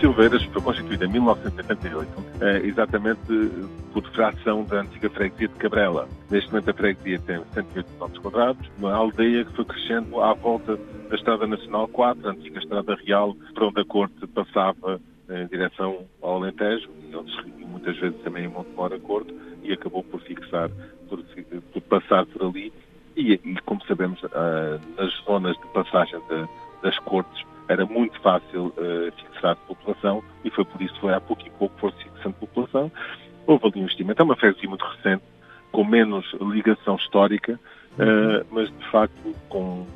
Silveiras foi constituída em 1988, eh, exatamente por fração da antiga freguesia de Cabrela. Neste momento a freguesia tem 108 km quadrados, uma aldeia que foi crescendo à volta da Estrada Nacional 4, a antiga Estrada Real, por onde a corte passava em direção ao Alentejo, e muitas vezes também em Montemor a corte, e acabou por fixar, por, por passar por ali. E, e como sabemos, nas zonas de passagem de, das cortes era muito fácil uh, fixar população e foi por isso que foi há pouco e pouco foi fixando população. Houve ali um investimento. É uma freguesia muito recente, com menos ligação histórica, uh, mas de facto com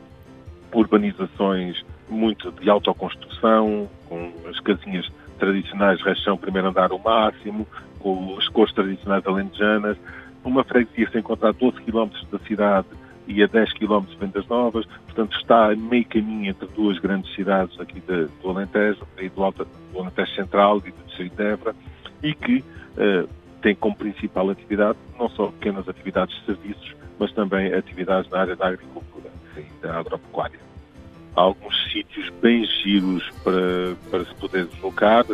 urbanizações muito de autoconstrução, com as casinhas tradicionais, rachão, primeiro andar o máximo, com as cores tradicionais alentejanas. Uma freguesia se encontra a 12 km da cidade e a 10 km de Vendas Novas, portanto está a meio caminho entre duas grandes cidades aqui de, do Alentejo, e do, Alto, do Alentejo Central e do Distrito de Évora, e que uh, tem como principal atividade não só pequenas atividades de serviços, mas também atividades na área da agricultura e da agropecuária. Há alguns sítios bem giros para, para se poder deslocar,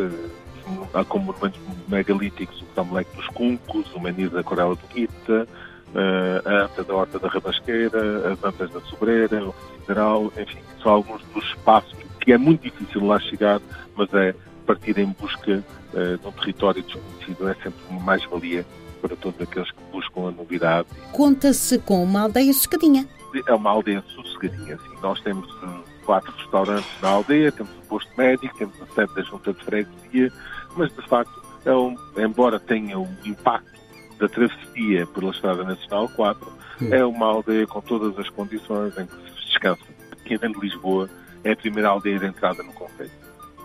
há como monumentos megalíticos o Tamleque dos Cuncos, o Menir da Corela do Guita, a anta da Horta da Rabasqueira, as antas da Sobreira, o Federal, enfim, são alguns dos espaços que é muito difícil lá chegar, mas é partir em busca uh, de um território desconhecido é sempre uma mais-valia para todos aqueles que buscam a novidade. Conta-se com uma aldeia sossegadinha. É uma aldeia sossegadinha, sim. Nós temos uh, quatro restaurantes na aldeia, temos um posto médico, temos a sede da junta de freguesia, mas de facto, é um, embora tenha um impacto da travessia pela Estrada Nacional 4 hum. é uma aldeia com todas as condições em que se descansa. Aqui dentro de Lisboa é a primeira aldeia de entrada no Conselho.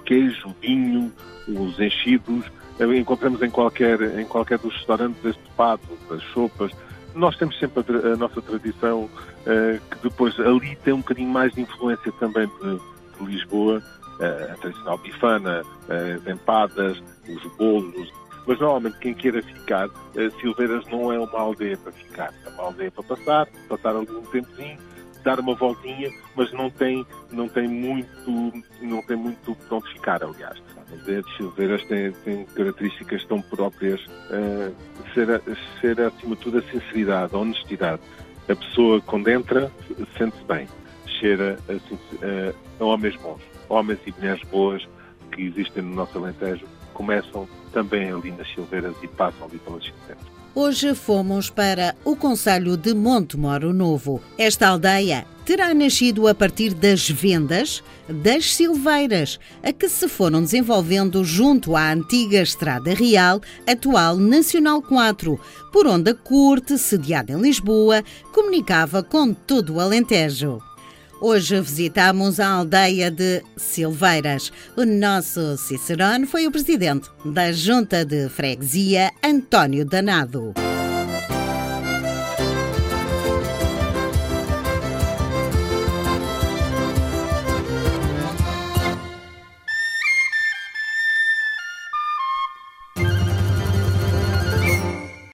Queijo, vinho, os enchidos, eh, encontramos em qualquer, em qualquer dos restaurantes este pato, as sopas. Nós temos sempre a, a nossa tradição, uh, que depois ali tem um bocadinho mais de influência também de, de Lisboa, uh, a tradicional bifana, uh, as empadas, os bolos, mas normalmente quem queira ficar, Silveiras não é uma aldeia para ficar, é uma aldeia para passar, passar ali um tempozinho, dar uma voltinha, mas não tem, não tem muito, não tem muito para onde ficar, aliás. A aldeia de Silveiras tem, tem características tão próprias, uh, ser, ser acima de tudo a sinceridade, a honestidade. A pessoa quando entra sente-se bem, cheira assim, uh, a homens bons, homens e mulheres boas que existem no nosso Alentejo começam também ali nas Silveiras e passam ali pelas Silveiras. Hoje fomos para o Conselho de Montemoro Novo. Esta aldeia terá nascido a partir das vendas das Silveiras, a que se foram desenvolvendo junto à antiga Estrada Real, atual Nacional 4, por onde a corte, sediada em Lisboa, comunicava com todo o Alentejo. Hoje visitamos a aldeia de Silveiras. O nosso Cicerone foi o presidente da Junta de Freguesia, António Danado.